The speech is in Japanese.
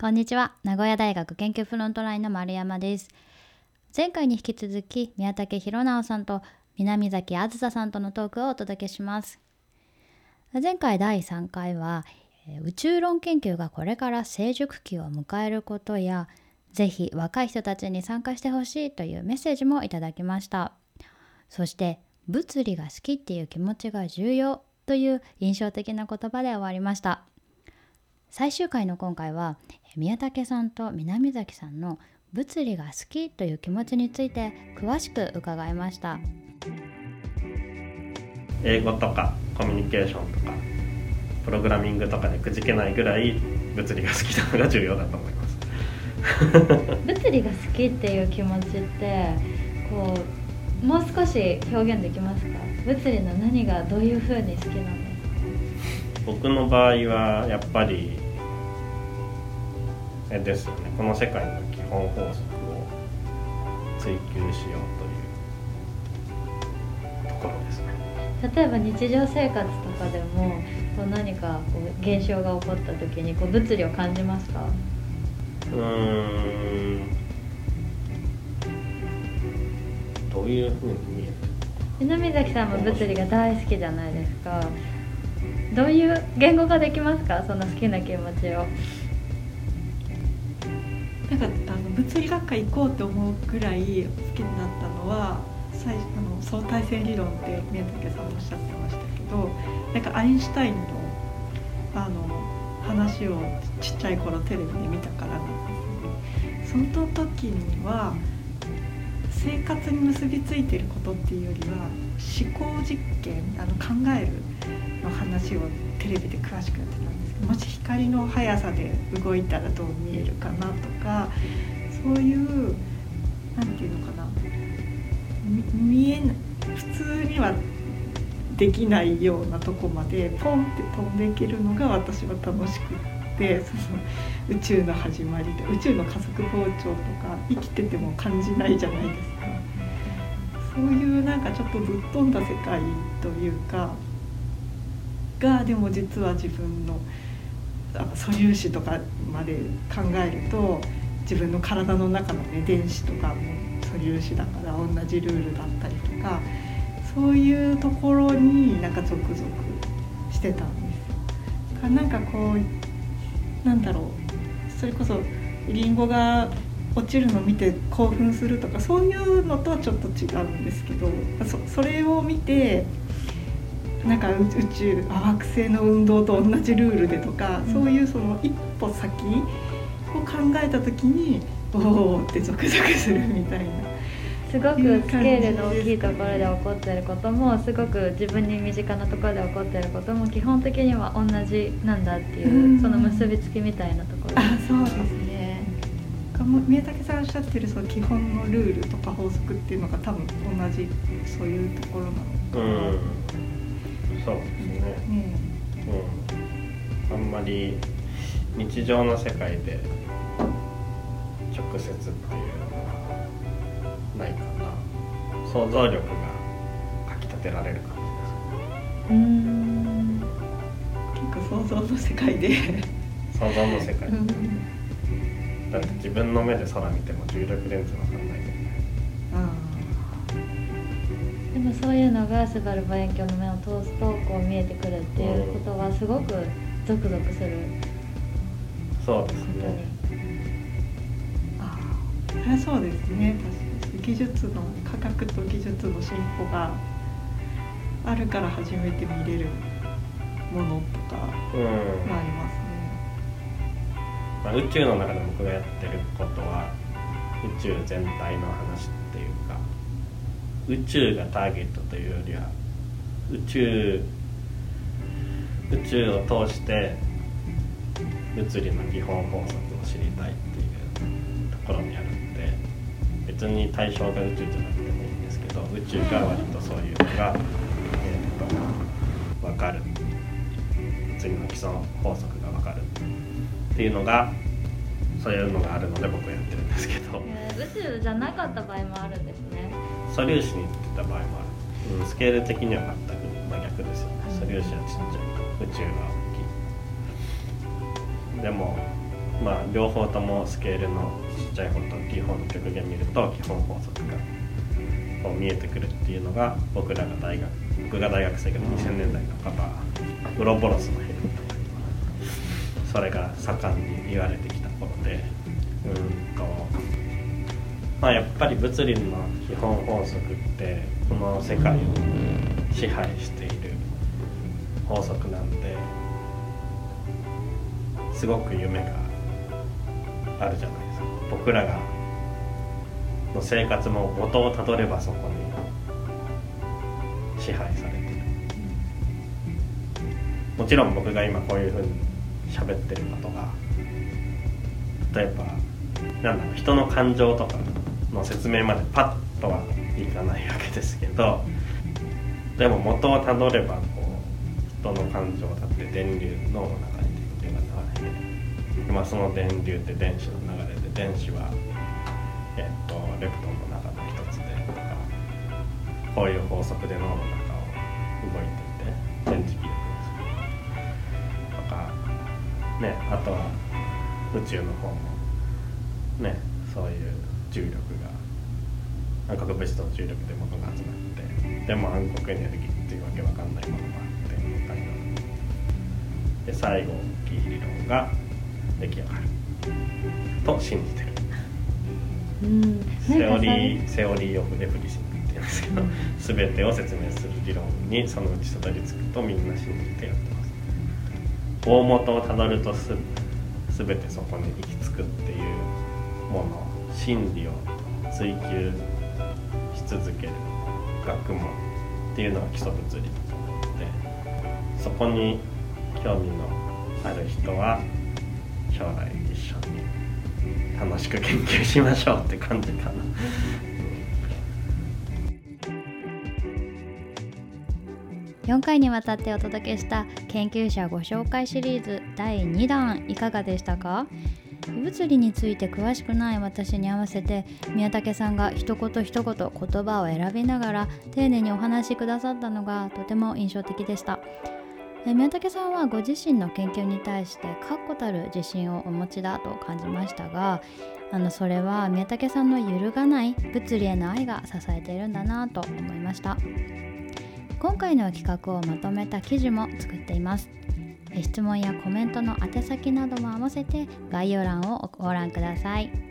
こんにちは。名古屋大学研究フロントラインの丸山です。前回に引き続き宮武弘直さんと南崎あずささんとのトークをお届けします。前回第3回は宇宙論研究がこれから成熟期を迎えることやぜひ若い人たちに参加してほしいというメッセージもいただきました。そして物理が好きっていう気持ちが重要という印象的な言葉で終わりました。最終回の今回は宮武さんと南崎さんの物理が好きという気持ちについて詳しく伺いました。英語とかコミュニケーションとかプログラミングとかでくじけないぐらい物理が好きなのが重要だと思います。物理が好きっていう気持ちってこうもう少し表現できますか？物理の何がどういうふうに好きなんですか僕の場合はやっぱりえですよね。この世界の基本法則を追求しようというところですね。例えば日常生活とかでもこう何かこう現象が起こった時にこう物理を感じますか？うーん。どういうふうに見えて南崎さんも物理が大好きじゃないですかどういう言語化できますか？その好きな気持ちをなんかあの物理学科行こうって思うくらい好きになったのは最あの相対性理論って宮武さんもおっしゃってましたけどなんかアインシュタインのあの話をちっちゃい頃テレビで見たからなんですね。その時には生活に結びついてることっていうよりは思考実験あの考えるの話をテレビで詳しくやってたんですけどもし光の速さで動いたらどう見えるかなとかそういう何て言うのかな見えない普通にはできないようなとこまでポンって飛んでいけるのが私は楽しくて。ってその宇宙の始まりで宇宙の加速膨張とか生きてても感じないじゃないですかそういうなんかちょっとぶっ飛んだ世界というかがでも実は自分の素粒子とかまで考えると自分の体の中のね電子とかも素粒子だから同じルールだったりとかそういうところになんかゾクゾクしてたんですよ。なんかこうなんだろうそれこそリンゴが落ちるのを見て興奮するとかそういうのとはちょっと違うんですけどそそれを見てなんか宇宙惑星の運動と同じルールでとか、うん、そういうその一歩先を考えた時におおってゾクゾクするみたいな。すごくスケールの大きいところで起こってることもすごく自分に身近なところで起こってることも基本的には同じなんだっていう、うん、その結びつきみたいなところ。あそうですね。宮武さんおっしゃってるその基本のルールとか法則っていうのが多分同じそういうところなのかな、うん、そうですね、うん、あんまり日常の世界で直接っていうないかな。想像力がかきたてられる感じですうん。結構想像の世界で。想像の世界、うん、だって自分の目で空見ても重力レンズわかん。ないででもそういうのがスバル望遠鏡の目を通すとこう見えてくるっていうことはすごくゾクゾクする。そうですね。ああそうですね。確かに技術の科学と技術の進歩があるから初めて見れるものとかもありますね、まあ、宇宙の中で僕がやってることは宇宙全体の話っていうか宇宙がターゲットというよりは宇宙宇宙を通して物理の基本法則を知りたいっていうところにある別に対象が宇宙じゃなくてもいいんですけど宇宙が割とそういうのが、えー、と分かる。次の基礎法則が分かるっていうのがそういうのがあるので僕はやってるんですけど、えー、宇宙じゃなかった場合もある。んですね素粒子に行ってた場合もある、うん、スケール的には全く真逆ですよね。素粒子はちっちゃい。宇宙が大きい。でもまあ両方ともスケールのちっちゃい方と大きい方の極限見ると基本法則がこう見えてくるっていうのが僕らが大学僕が大学生けど2000年代のカバーウロボロスのヘルそれが盛んに言われてきた頃でうんとまあやっぱり物理の基本法則ってこの世界を支配している法則なんですごく夢があるじゃないですか。僕らがの生活も元をたどればそこに支配されてる。もちろん僕が今こういうふうに喋ってることが例えばなんだろう人の感情とかの説明までパッとはいかないわけですけどでも元をたどればこう人の感情だって電流脳の中に電流が流れてまあその電流って電子の流れで電子はえっとレプトンの中の一つでとかこういう法則で脳の中を動いていて電磁気力です。とかねあとは宇宙の方もねそういう重力が暗黒物質の重力で物が集まってでも暗黒エネルギーっていうわけわかんないものがあって他にはで最後大きい理論が出来上がる。と信じてる。うん。セオリーー Theory of Everything って言うんですけど、全てを説明する理論にその。うちたどり着くとみんな信じてやってます大元をたどるとす全てそこに行き着くっていうもの。真理を追求し続ける学問っていうの。が基礎物理でそこに興味の。ある人は将来一緒に楽しく研究しましょうって感じかな。4回にわたってお届けした研究者ご紹介シリーズ第2弾いかがでしたか？物理について詳しくない私に合わせて宮武さんが一言一言言葉を選びながら丁寧にお話しくださったのがとても印象的でしたえ宮武さんはご自身の研究に対して確固たる自信をお持ちだと感じましたがあのそれは宮武さんの揺るがない物理への愛が支えているんだなと思いました。今回の企画をまとめた記事も作っています。質問やコメントの宛先なども合わせて概要欄をご覧ください。